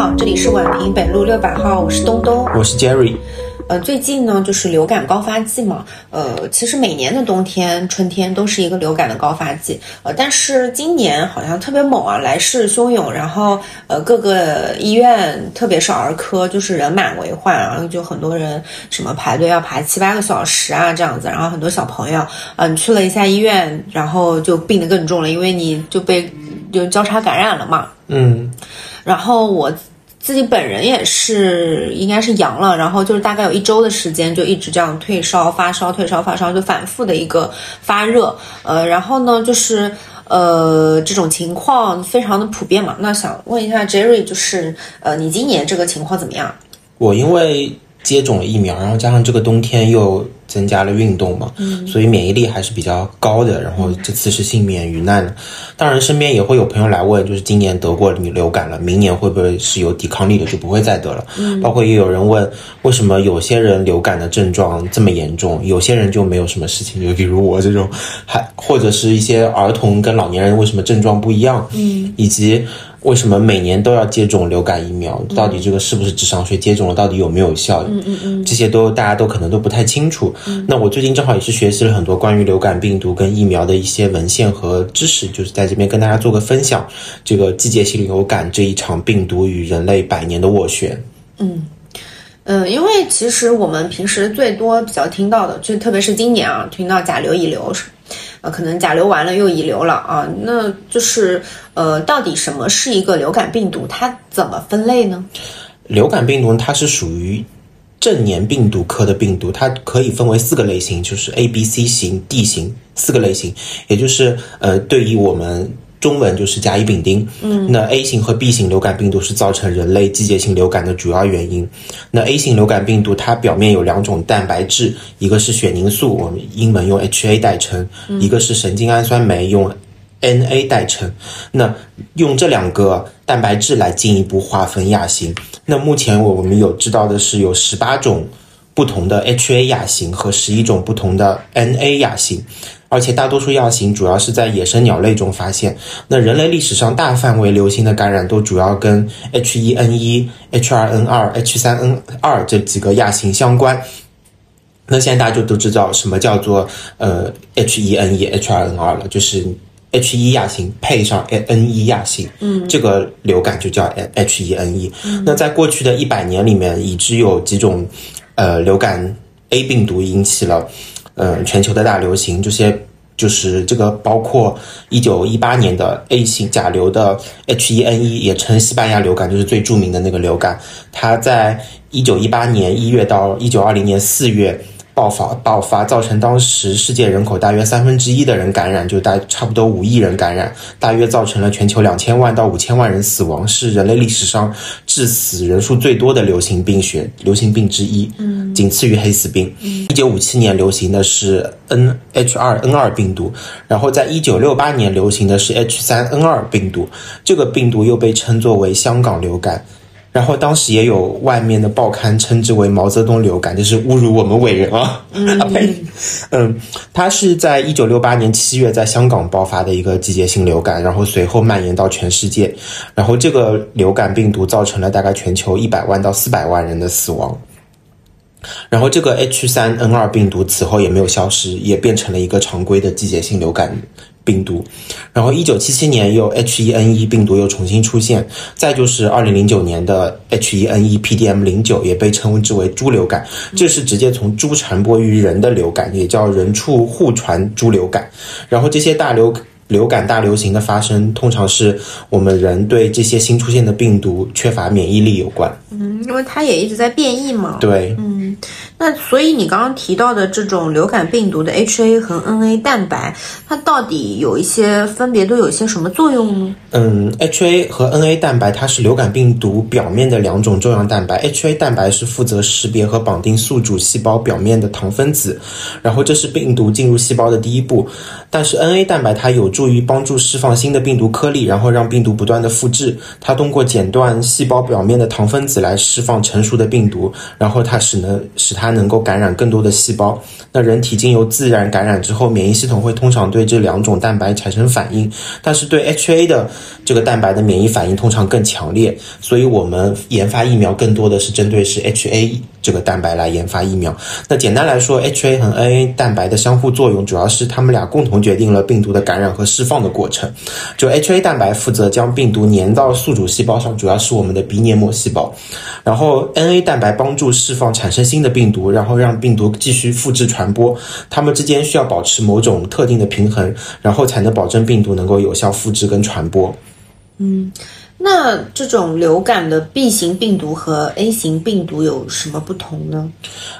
好，这里是宛平北路六百号，我是东东，我是 Jerry。呃，最近呢就是流感高发季嘛，呃，其实每年的冬天、春天都是一个流感的高发季，呃，但是今年好像特别猛啊，来势汹涌，然后呃，各个医院，特别是儿科，就是人满为患，然后就很多人什么排队要排七八个小时啊这样子，然后很多小朋友，嗯，去了一下医院，然后就病得更重了，因为你就被就交叉感染了嘛，嗯，然后我。自己本人也是，应该是阳了，然后就是大概有一周的时间，就一直这样退烧、发烧、退烧、发烧，就反复的一个发热，呃，然后呢，就是呃这种情况非常的普遍嘛。那想问一下 Jerry，就是呃你今年这个情况怎么样？我因为接种了疫苗，然后加上这个冬天又。增加了运动嘛，所以免疫力还是比较高的。然后这次是幸免于难的。当然，身边也会有朋友来问，就是今年得过你流感了，明年会不会是有抵抗力的，就不会再得了？包括也有人问，为什么有些人流感的症状这么严重，有些人就没有什么事情？就比如我这种，还或者是一些儿童跟老年人为什么症状不一样？嗯，以及为什么每年都要接种流感疫苗？到底这个是不是智商税？接种了到底有没有效？嗯嗯嗯，这些都大家都可能都不太清楚。那我最近正好也是学习了很多关于流感病毒跟疫苗的一些文献和知识，就是在这边跟大家做个分享。这个季节性流感这一场病毒与人类百年的斡旋。嗯嗯，因为其实我们平时最多比较听到的，就特别是今年啊，听到甲流、乙流，呃，可能甲流完了又乙流了啊，那就是呃，到底什么是一个流感病毒？它怎么分类呢？流感病毒它是属于。正黏病毒科的病毒，它可以分为四个类型，就是 A、B、C 型、D 型四个类型，也就是呃，对于我们中文就是甲乙丙丁。嗯，那 A 型和 B 型流感病毒是造成人类季节性流感的主要原因。那 A 型流感病毒它表面有两种蛋白质，一个是血凝素，我们英文用 HA 代称；一个是神经氨酸酶，用 NA 代称。那用这两个蛋白质来进一步划分亚型。那目前我们有知道的是有十八种不同的 HA 亚型和十一种不同的 NA 亚型，而且大多数亚型主要是在野生鸟类中发现。那人类历史上大范围流行的感染都主要跟 H1N1、H2N2、H3N2 这几个亚型相关。那现在大家就都知道什么叫做呃 H1N1、H2N2 了，就是。H 一亚型配上 N 一亚型，嗯，这个流感就叫 H 一 N 一。那在过去的一百年里面，已知有几种，呃，流感 A 病毒引起了，嗯，全球的大流行。这些就是这个包括一九一八年的 A 型甲流的 H1N1，，也称西班牙流感，就是最著名的那个流感。它在一九一八年一月到一九二零年四月。爆发爆发，造成当时世界人口大约三分之一的人感染，就大差不多五亿人感染，大约造成了全球两千万到五千万人死亡，是人类历史上致死人数最多的流行病学流行病之一，嗯，仅次于黑死病。一九五七年流行的是 N H 二 N 二病毒，然后在一九六八年流行的是 H 三 N 二病毒，这个病毒又被称作为香港流感。然后当时也有外面的报刊称之为毛泽东流感，就是侮辱我们伟人啊！啊呸，嗯，它是在一九六八年七月在香港爆发的一个季节性流感，然后随后蔓延到全世界，然后这个流感病毒造成了大概全球一百万到四百万人的死亡。然后这个 H 三 N 二病毒此后也没有消失，也变成了一个常规的季节性流感。病毒，然后一九七七年又 H1N1 病毒又重新出现，再就是二零零九年的 H1N1 PDM 零九也被称之为猪流感，这是直接从猪传播于人的流感，也叫人畜互传猪流感。然后这些大流流感大流行的发生，通常是我们人对这些新出现的病毒缺乏免疫力有关。嗯，因为它也一直在变异嘛。对，嗯。那所以你刚刚提到的这种流感病毒的 HA 和 NA 蛋白，它到底有一些分别都有一些什么作用呢？嗯，HA 和 NA 蛋白它是流感病毒表面的两种重要蛋白。HA 蛋白是负责识别和绑定宿主细胞表面的糖分子，然后这是病毒进入细胞的第一步。但是 NA 蛋白它有助于帮助释放新的病毒颗粒，然后让病毒不断的复制。它通过剪断细胞表面的糖分子来释放成熟的病毒，然后它使能使它。能够感染更多的细胞。那人体经由自然感染之后，免疫系统会通常对这两种蛋白产生反应，但是对 HA 的这个蛋白的免疫反应通常更强烈。所以我们研发疫苗更多的是针对是 HA 这个蛋白来研发疫苗。那简单来说，HA 和 NA 蛋白的相互作用，主要是它们俩共同决定了病毒的感染和释放的过程。就 HA 蛋白负责将病毒粘到宿主细胞上，主要是我们的鼻黏膜细胞。然后 NA 蛋白帮助释放产生新的病毒，然后让病毒继续复制传播。它们之间需要保持某种特定的平衡，然后才能保证病毒能够有效复制跟传播。嗯，那这种流感的 B 型病毒和 A 型病毒有什么不同呢？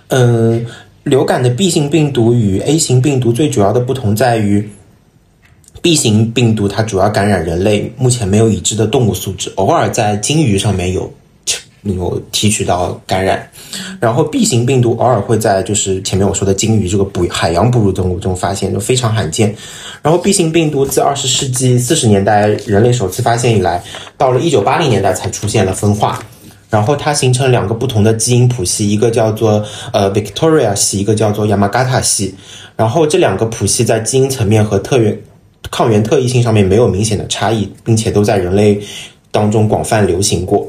嗯，流感的 B 型病毒与 A 型病毒最主要的不同在于。B 型病毒它主要感染人类，目前没有已知的动物素质，偶尔在鲸鱼上面有有提取到感染。然后 B 型病毒偶尔会在就是前面我说的鲸鱼这个哺海洋哺乳动物中发现，就非常罕见。然后 B 型病毒自二十世纪四十年代人类首次发现以来，到了一九八零年代才出现了分化。然后它形成两个不同的基因谱系，一个叫做呃 Victoria 系，一个叫做 Yamagata 系。然后这两个谱系在基因层面和特源。抗原特异性上面没有明显的差异，并且都在人类当中广泛流行过。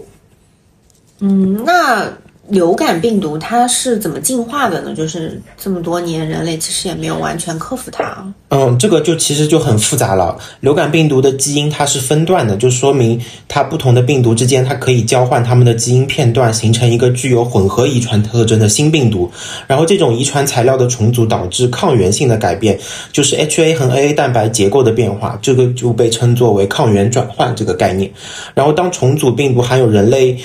嗯，那。流感病毒它是怎么进化的呢？就是这么多年，人类其实也没有完全克服它。嗯，这个就其实就很复杂了。流感病毒的基因它是分段的，就说明它不同的病毒之间它可以交换它们的基因片段，形成一个具有混合遗传特征的新病毒。然后这种遗传材料的重组导致抗原性的改变，就是 HA 和 AA 蛋白结构的变化，这个就被称作为抗原转换这个概念。然后当重组病毒含有人类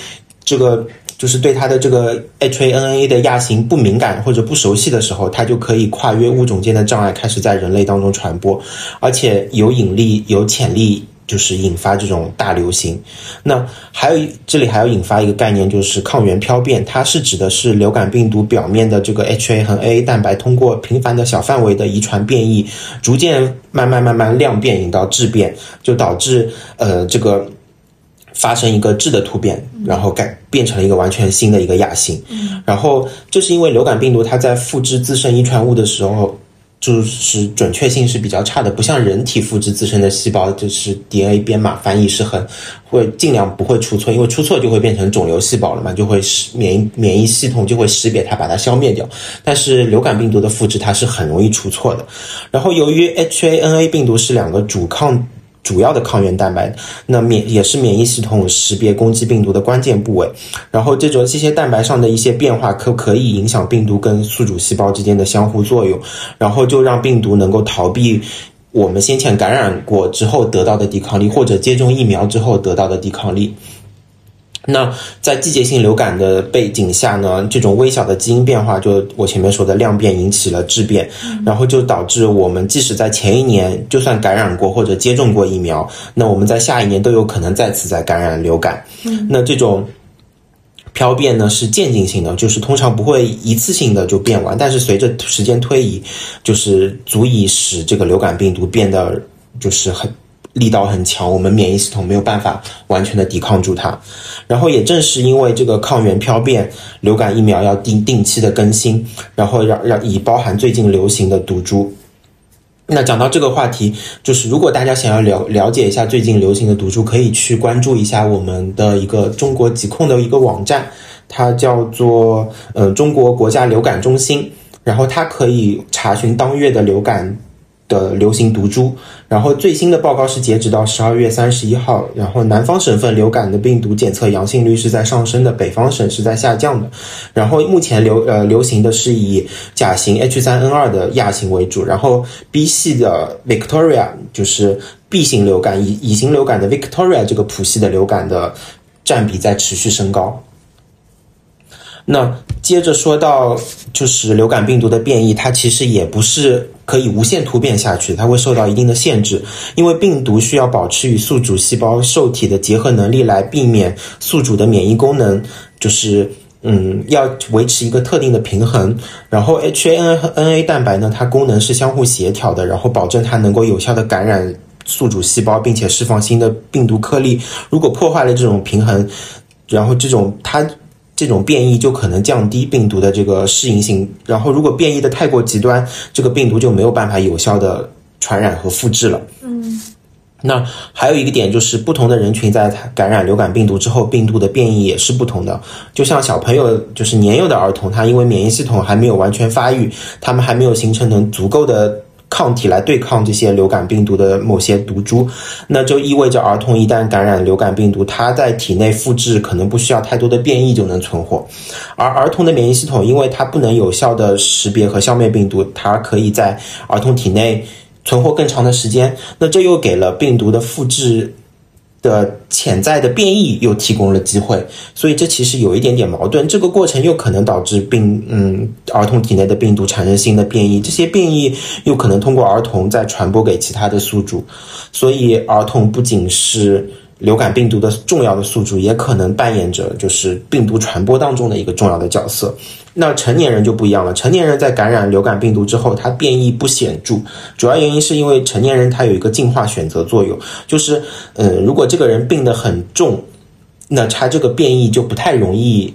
这个。就是对它的这个 HANA 的亚型不敏感或者不熟悉的时候，它就可以跨越物种间的障碍，开始在人类当中传播，而且有引力、有潜力，就是引发这种大流行。那还有这里还要引发一个概念，就是抗原漂变，它是指的是流感病毒表面的这个 HA 和 AA 蛋白通过频繁的小范围的遗传变异，逐渐慢慢慢慢量变引到质变，就导致呃这个。发生一个质的突变，然后改变成了一个完全新的一个亚型。然后这是因为流感病毒它在复制自身遗传物的时候，就是准确性是比较差的，不像人体复制自身的细胞，就是 DNA 编码翻译是很会尽量不会出错，因为出错就会变成肿瘤细胞了嘛，就会识免疫免疫系统就会识别它，把它消灭掉。但是流感病毒的复制它是很容易出错的。然后由于 HANA 病毒是两个主抗。主要的抗原蛋白，那免也是免疫系统识别攻击病毒的关键部位。然后这种这些蛋白上的一些变化，可可以影响病毒跟宿主细胞之间的相互作用，然后就让病毒能够逃避我们先前感染过之后得到的抵抗力，或者接种疫苗之后得到的抵抗力。那在季节性流感的背景下呢，这种微小的基因变化，就我前面说的量变引起了质变，然后就导致我们即使在前一年就算感染过或者接种过疫苗，那我们在下一年都有可能再次再感染流感。那这种漂变呢是渐进性的，就是通常不会一次性的就变完，但是随着时间推移，就是足以使这个流感病毒变得就是很。力道很强，我们免疫系统没有办法完全的抵抗住它。然后也正是因为这个抗原漂变，流感疫苗要定定期的更新，然后让让以包含最近流行的毒株。那讲到这个话题，就是如果大家想要了了解一下最近流行的毒株，可以去关注一下我们的一个中国疾控的一个网站，它叫做呃中国国家流感中心，然后它可以查询当月的流感。的流行毒株，然后最新的报告是截止到十二月三十一号，然后南方省份流感的病毒检测阳性率是在上升的，北方省是在下降的。然后目前流呃流行的是以甲型 H 三 N 二的亚型为主，然后 B 系的 Victoria 就是 B 型流感，乙乙型流感的 Victoria 这个谱系的流感的占比在持续升高。那接着说到，就是流感病毒的变异，它其实也不是可以无限突变下去，它会受到一定的限制，因为病毒需要保持与宿主细胞受体的结合能力，来避免宿主的免疫功能，就是嗯，要维持一个特定的平衡。然后 HAN 和 NA 蛋白呢，它功能是相互协调的，然后保证它能够有效的感染宿主细胞，并且释放新的病毒颗粒。如果破坏了这种平衡，然后这种它。这种变异就可能降低病毒的这个适应性，然后如果变异的太过极端，这个病毒就没有办法有效的传染和复制了。嗯，那还有一个点就是，不同的人群在感染流感病毒之后，病毒的变异也是不同的。就像小朋友，就是年幼的儿童，他因为免疫系统还没有完全发育，他们还没有形成能足够的。抗体来对抗这些流感病毒的某些毒株，那就意味着儿童一旦感染流感病毒，它在体内复制可能不需要太多的变异就能存活。而儿童的免疫系统，因为它不能有效的识别和消灭病毒，它可以在儿童体内存活更长的时间。那这又给了病毒的复制。的潜在的变异又提供了机会，所以这其实有一点点矛盾。这个过程又可能导致病，嗯，儿童体内的病毒产生新的变异，这些变异又可能通过儿童再传播给其他的宿主，所以儿童不仅是。流感病毒的重要的宿主也可能扮演着就是病毒传播当中的一个重要的角色。那成年人就不一样了，成年人在感染流感病毒之后，它变异不显著，主要原因是因为成年人他有一个进化选择作用，就是嗯，如果这个人病得很重，那他这个变异就不太容易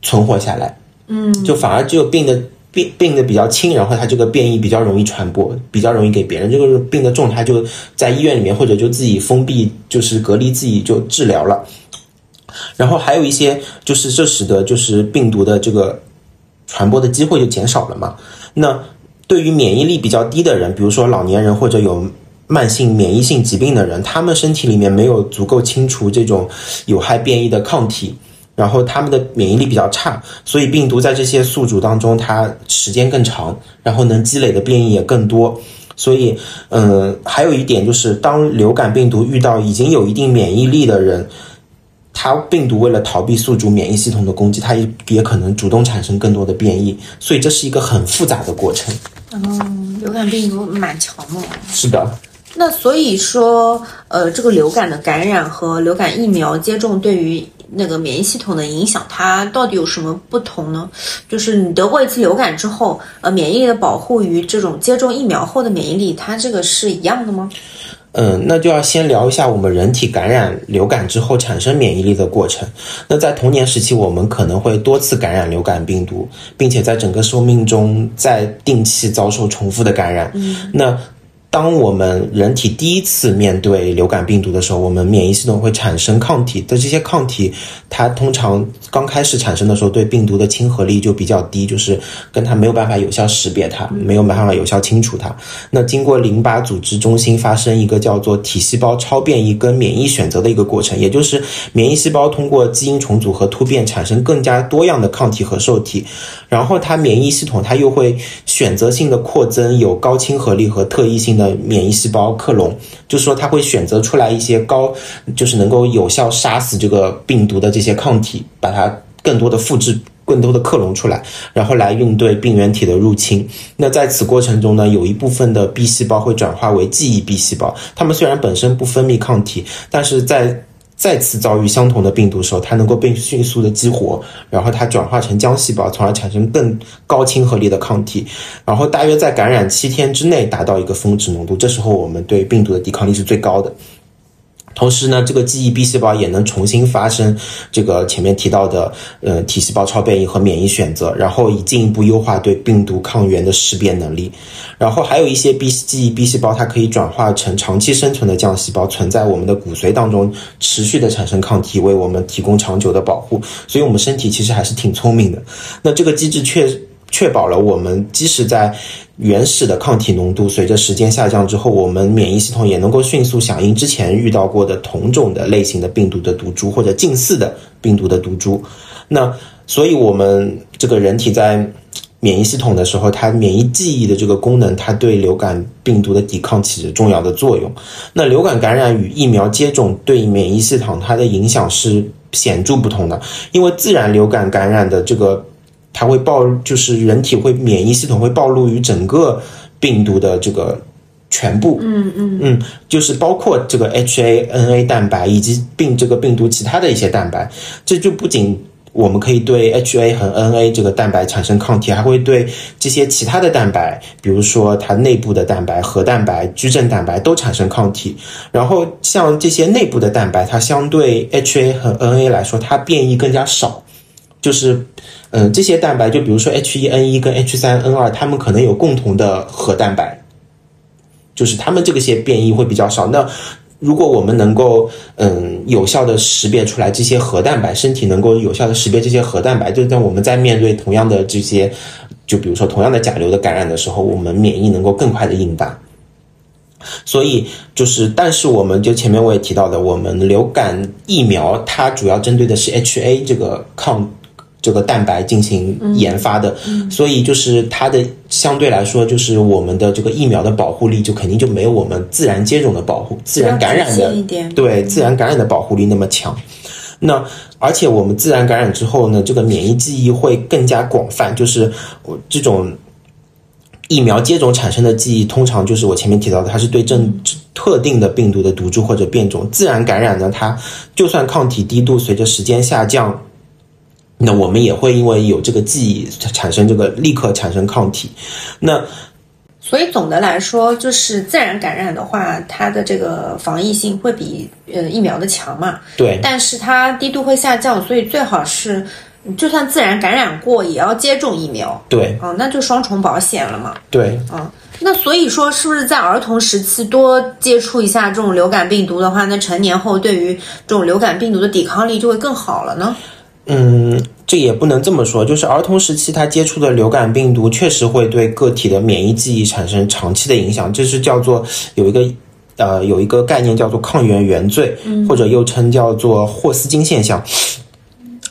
存活下来，嗯，就反而只有病的。病病的比较轻，然后他这个变异比较容易传播，比较容易给别人。这个病的重，他就在医院里面或者就自己封闭，就是隔离自己就治疗了。然后还有一些就是这使得就是病毒的这个传播的机会就减少了嘛。那对于免疫力比较低的人，比如说老年人或者有慢性免疫性疾病的人，他们身体里面没有足够清除这种有害变异的抗体。然后他们的免疫力比较差，所以病毒在这些宿主当中，它时间更长，然后能积累的变异也更多。所以，嗯，还有一点就是，当流感病毒遇到已经有一定免疫力的人，它病毒为了逃避宿主免疫系统的攻击，它也也可能主动产生更多的变异。所以这是一个很复杂的过程。嗯，流感病毒蛮强的。是的。那所以说，呃，这个流感的感染和流感疫苗接种对于。那个免疫系统的影响，它到底有什么不同呢？就是你得过一次流感之后，呃，免疫力的保护与这种接种疫苗后的免疫力，它这个是一样的吗？嗯，那就要先聊一下我们人体感染流感之后产生免疫力的过程。那在童年时期，我们可能会多次感染流感病毒，并且在整个生命中在定期遭受重复的感染。嗯，那。当我们人体第一次面对流感病毒的时候，我们免疫系统会产生抗体。的这些抗体，它通常刚开始产生的时候，对病毒的亲和力就比较低，就是跟它没有办法有效识别它，没有办法有效清除它。那经过淋巴组织中心发生一个叫做体细胞超变异跟免疫选择的一个过程，也就是免疫细胞通过基因重组和突变产生更加多样的抗体和受体，然后它免疫系统它又会选择性的扩增有高亲和力和特异性。的免疫细胞克隆，就是说它会选择出来一些高，就是能够有效杀死这个病毒的这些抗体，把它更多的复制、更多的克隆出来，然后来应对病原体的入侵。那在此过程中呢，有一部分的 B 细胞会转化为记忆 B 细胞，它们虽然本身不分泌抗体，但是在再次遭遇相同的病毒时候，它能够被迅速的激活，然后它转化成浆细胞，从而产生更高亲和力的抗体，然后大约在感染七天之内达到一个峰值浓度，这时候我们对病毒的抵抗力是最高的。同时呢，这个记忆 B 细胞也能重新发生这个前面提到的，呃，体细胞超变异和免疫选择，然后以进一步优化对病毒抗原的识别能力。然后还有一些 B 记忆 B 细胞，它可以转化成长期生存的浆细胞，存在我们的骨髓当中，持续的产生抗体，为我们提供长久的保护。所以，我们身体其实还是挺聪明的。那这个机制确确保了我们即使在原始的抗体浓度随着时间下降之后，我们免疫系统也能够迅速响应之前遇到过的同种的类型的病毒的毒株或者近似的病毒的毒株。那所以，我们这个人体在免疫系统的时候，它免疫记忆的这个功能，它对流感病毒的抵抗起着重要的作用。那流感感染与疫苗接种对免疫系统它的影响是显著不同的，因为自然流感感染的这个。它会暴，就是人体会免疫系统会暴露于整个病毒的这个全部，嗯嗯嗯，就是包括这个 HANA 蛋白以及病这个病毒其他的一些蛋白，这就不仅我们可以对 HA 和 NA 这个蛋白产生抗体，还会对这些其他的蛋白，比如说它内部的蛋白、核蛋白、矩阵蛋白都产生抗体。然后像这些内部的蛋白，它相对 HA 和 NA 来说，它变异更加少。就是，嗯、这些蛋白，就比如说 H 一 N 一跟 H 三 N 二，它们可能有共同的核蛋白，就是它们这个些变异会比较少。那如果我们能够嗯有效的识别出来这些核蛋白，身体能够有效的识别这些核蛋白，就在我们在面对同样的这些，就比如说同样的甲流的感染的时候，我们免疫能够更快的应答。所以就是，但是我们就前面我也提到的，我们流感疫苗它主要针对的是 HA 这个抗这个蛋白进行研发的，所以就是它的相对来说，就是我们的这个疫苗的保护力就肯定就没有我们自然接种的保护、自然感染的，对自然感染的保护力那么强。那而且我们自然感染之后呢，这个免疫记忆会更加广泛，就是我这种疫苗接种产生的记忆，通常就是我前面提到的，它是对正特定的病毒的毒株或者变种。自然感染呢，它就算抗体低度随着时间下降，那我们也会因为有这个记忆产生这个立刻产生抗体。那所以总的来说，就是自然感染的话，它的这个防疫性会比呃疫苗的强嘛。对，但是它低度会下降，所以最好是就算自然感染过，也要接种疫苗。对，哦，那就双重保险了嘛。对，嗯，那所以说，是不是在儿童时期多接触一下这种流感病毒的话，那成年后对于这种流感病毒的抵抗力就会更好了呢？嗯，这也不能这么说，就是儿童时期他接触的流感病毒确实会对个体的免疫记忆产生长期的影响，这是叫做有一个呃有一个概念叫做抗原原罪，或者又称叫做霍斯金现象。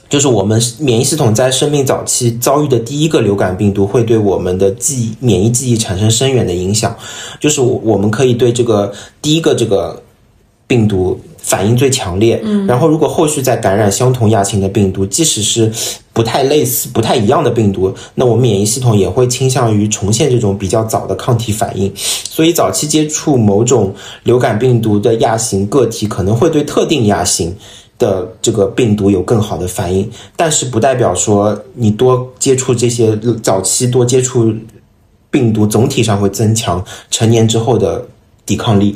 就是我们免疫系统在生命早期遭遇的第一个流感病毒，会对我们的记忆、免疫记忆产生深远的影响。就是我我们可以对这个第一个这个病毒反应最强烈，嗯，然后如果后续再感染相同亚型的病毒，即使是不太类似、不太一样的病毒，那我们免疫系统也会倾向于重现这种比较早的抗体反应。所以早期接触某种流感病毒的亚型个体，可能会对特定亚型。的这个病毒有更好的反应，但是不代表说你多接触这些早期多接触病毒，总体上会增强成年之后的抵抗力。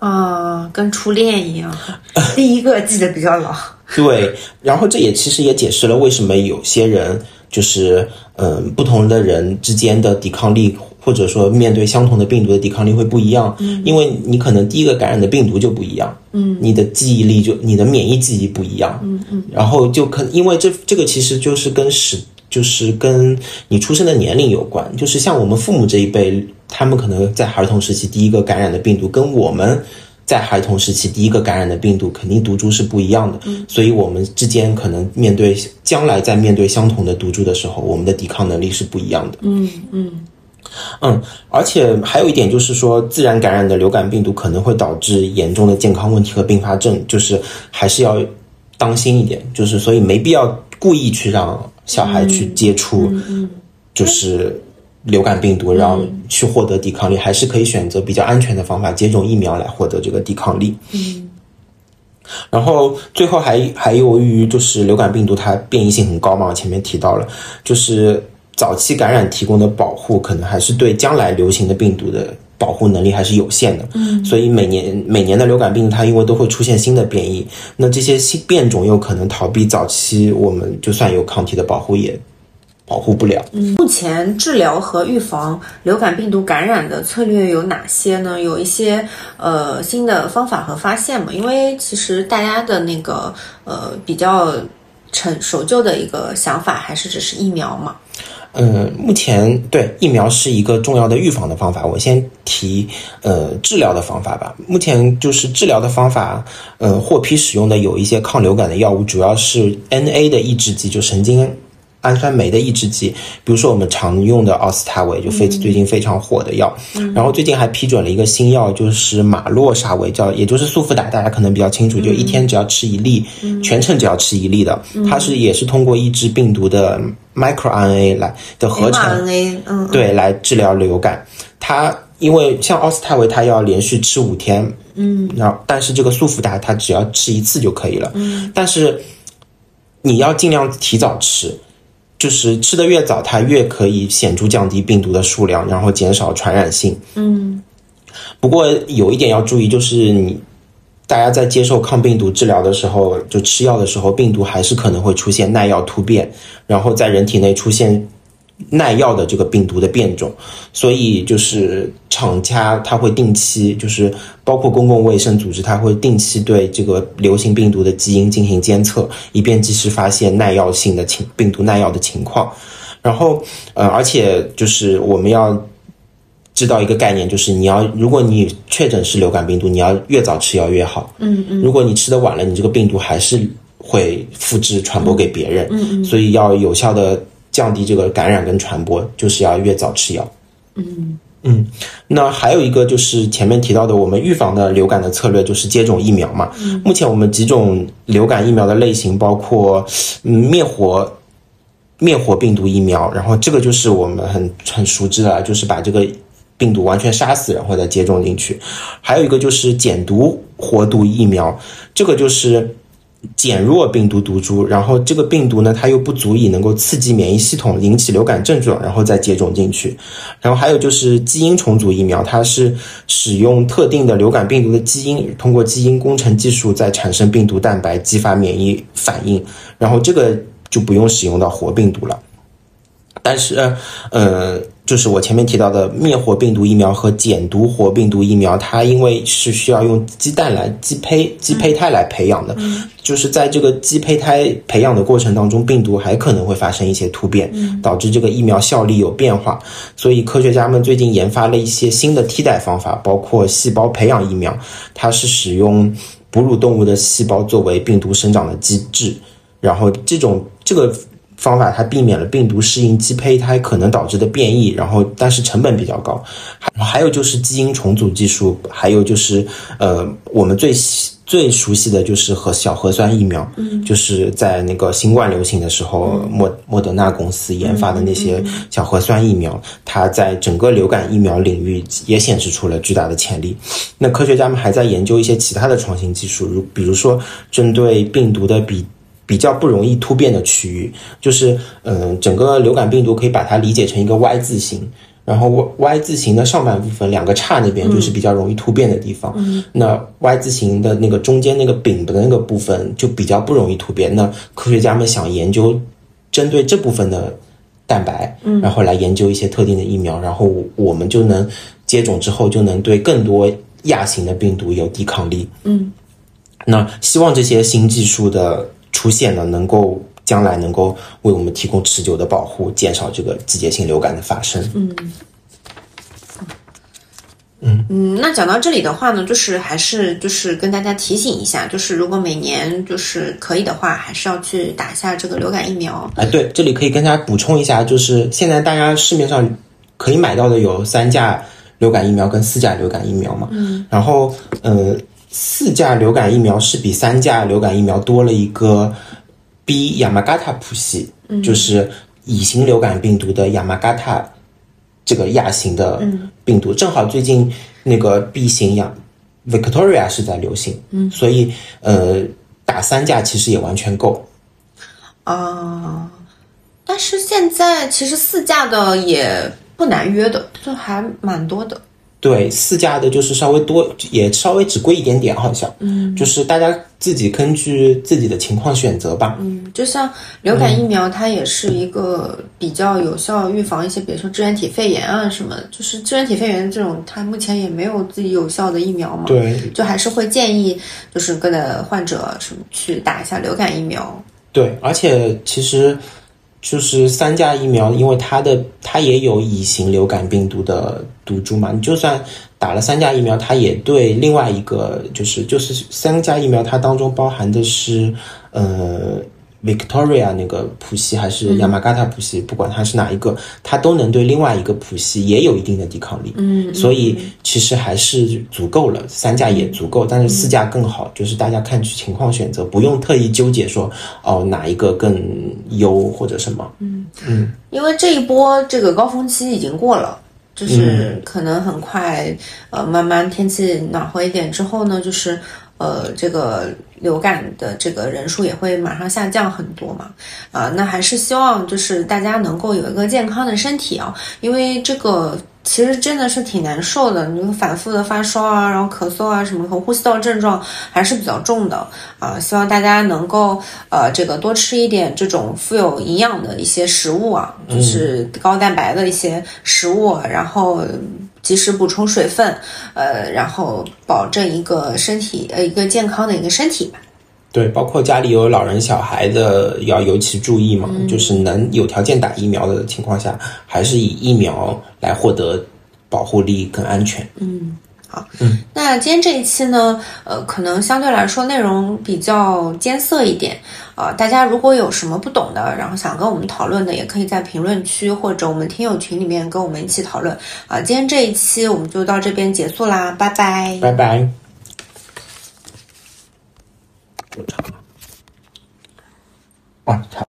啊，跟初恋一样，第一个记得比较牢。对，然后这也其实也解释了为什么有些人就是嗯，不同的人之间的抵抗力。或者说，面对相同的病毒的抵抗力会不一样，嗯，因为你可能第一个感染的病毒就不一样，嗯，你的记忆力就你的免疫记忆不一样，嗯嗯，然后就可因为这这个其实就是跟时就是跟你出生的年龄有关，就是像我们父母这一辈，他们可能在儿童时期第一个感染的病毒，跟我们在孩童时期第一个感染的病毒，肯定毒株是不一样的，嗯，所以我们之间可能面对将来在面对相同的毒株的时候，我们的抵抗能力是不一样的，嗯嗯。嗯，而且还有一点就是说，自然感染的流感病毒可能会导致严重的健康问题和并发症，就是还是要当心一点，就是所以没必要故意去让小孩去接触，就是流感病毒，然后去获得抵抗力，还是可以选择比较安全的方法，接种疫苗来获得这个抵抗力。嗯。然后最后还还由于就是流感病毒它变异性很高嘛，前面提到了，就是。早期感染提供的保护，可能还是对将来流行的病毒的保护能力还是有限的。嗯，所以每年每年的流感病毒，它因为都会出现新的变异，那这些新变种又可能逃避早期我们就算有抗体的保护也保护不了。嗯，目前治疗和预防流感病毒感染的策略有哪些呢？有一些呃新的方法和发现嘛？因为其实大家的那个呃比较成守旧的一个想法，还是只是疫苗嘛。嗯，目前对疫苗是一个重要的预防的方法。我先提呃治疗的方法吧。目前就是治疗的方法，呃获批使用的有一些抗流感的药物，主要是 NA 的抑制剂，就神经氨酸酶的抑制剂，比如说我们常用的奥司他韦，就非最近非常火的药。嗯、然后最近还批准了一个新药，就是马洛沙韦，叫也就是速福达，大家可能比较清楚，就一天只要吃一粒，嗯、全程只要吃一粒的。它是也是通过抑制病毒的 microRNA 来的合成，嗯，对，来治疗流感。它因为像奥司他韦，它要连续吃五天，嗯，然后但是这个速福达它只要吃一次就可以了，嗯，但是你要尽量提早吃。就是吃的越早，它越可以显著降低病毒的数量，然后减少传染性。嗯，不过有一点要注意，就是你大家在接受抗病毒治疗的时候，就吃药的时候，病毒还是可能会出现耐药突变，然后在人体内出现耐药的这个病毒的变种，所以就是厂家它会定期，就是包括公共卫生组织，它会定期对这个流行病毒的基因进行监测，以便及时发现耐药性的情病毒耐药的情况。然后，呃，而且就是我们要。知道一个概念，就是你要，如果你确诊是流感病毒，你要越早吃药越好。嗯嗯。如果你吃的晚了，你这个病毒还是会复制传播给别人。嗯嗯。所以要有效的降低这个感染跟传播，就是要越早吃药。嗯嗯。那还有一个就是前面提到的，我们预防的流感的策略就是接种疫苗嘛。嗯。目前我们几种流感疫苗的类型包括嗯灭活灭活病毒疫苗，然后这个就是我们很很熟知的，就是把这个。病毒完全杀死，然后再接种进去。还有一个就是减毒活毒疫苗，这个就是减弱病毒毒株，然后这个病毒呢，它又不足以能够刺激免疫系统，引起流感症状，然后再接种进去。然后还有就是基因重组疫苗，它是使用特定的流感病毒的基因，通过基因工程技术再产生病毒蛋白，激发免疫反应。然后这个就不用使用到活病毒了。但是，呃。就是我前面提到的灭活病毒疫苗和减毒活病毒疫苗，它因为是需要用鸡蛋来鸡胚鸡胚胎来培养的，就是在这个鸡胚胎培养的过程当中，病毒还可能会发生一些突变，导致这个疫苗效力有变化。所以科学家们最近研发了一些新的替代方法，包括细胞培养疫苗，它是使用哺乳动物的细胞作为病毒生长的机制，然后这种这个。方法它避免了病毒适应鸡胚胎可能导致的变异，然后但是成本比较高。还还有就是基因重组技术，还有就是呃我们最最熟悉的就是核小核酸疫苗，嗯，就是在那个新冠流行的时候，莫莫德纳公司研发的那些小核酸疫苗，它在整个流感疫苗领域也显示出了巨大的潜力。那科学家们还在研究一些其他的创新技术，如比如说针对病毒的比。比较不容易突变的区域，就是嗯，整个流感病毒可以把它理解成一个 Y 字形，然后 Y Y 字形的上半部分两个叉那边就是比较容易突变的地方，那 Y 字形的那个中间那个柄的那个部分就比较不容易突变。那科学家们想研究针对这部分的蛋白，然后来研究一些特定的疫苗，然后我们就能接种之后就能对更多亚型的病毒有抵抗力。嗯，那希望这些新技术的。出现呢，能够将来能够为我们提供持久的保护，减少这个季节性流感的发生。嗯，嗯嗯。那讲到这里的话呢，就是还是就是跟大家提醒一下，就是如果每年就是可以的话，还是要去打一下这个流感疫苗。哎，对，这里可以跟大家补充一下，就是现在大家市面上可以买到的有三价流感疫苗跟四价流感疫苗嘛。嗯。然后，呃。四价流感疫苗是比三价流感疫苗多了一个 B 亚麻嘎塔谱系，就是乙型流感病毒的亚麻嘎塔这个亚型的病毒，正好最近那个 B 型亚 Victoria 是在流行，嗯，所以呃打三价其实也完全够。啊，但是现在其实四价的也不难约的，就还蛮多的。对四价的，就是稍微多，也稍微只贵一点点，好像，嗯，就是大家自己根据自己的情况选择吧。嗯，就像流感疫苗，它也是一个比较有效预防一些，比如说支原体肺炎啊什么，就是支原体肺炎这种，它目前也没有自己有效的疫苗嘛。对，就还是会建议，就是各的患者什么去打一下流感疫苗。对，而且其实。就是三价疫苗，因为它的它也有乙型流感病毒的毒株嘛，你就算打了三价疫苗，它也对另外一个就是就是三价疫苗它当中包含的是呃。Victoria 那个谱系还是 Yamagata 谱系，不管它是哪一个，它都能对另外一个谱系也有一定的抵抗力。嗯，所以其实还是足够了，三架也足够，但是四架更好，就是大家看情况选择，不用特意纠结说哦哪一个更优或者什么。嗯嗯，因为这一波这个高峰期已经过了。就是可能很快，呃，慢慢天气暖和一点之后呢，就是呃，这个流感的这个人数也会马上下降很多嘛，啊，那还是希望就是大家能够有一个健康的身体啊，因为这个其实真的是挺难受的，你反复的发烧啊，然后咳嗽啊什么和呼吸道症状还是比较重的啊。希望大家能够呃这个多吃一点这种富有营养的一些食物啊，就是高蛋白的一些食物，然后及时补充水分，呃，然后保证一个身体呃一个健康的一个身体吧。对，包括家里有老人、小孩的，要尤其注意嘛。就是能有条件打疫苗的情况下，还是以疫苗来获得保护力更安全。嗯，好，嗯，那今天这一期呢，呃，可能相对来说内容比较艰涩一点啊。大家如果有什么不懂的，然后想跟我们讨论的，也可以在评论区或者我们听友群里面跟我们一起讨论啊。今天这一期我们就到这边结束啦，拜拜，拜拜。我操！哇操！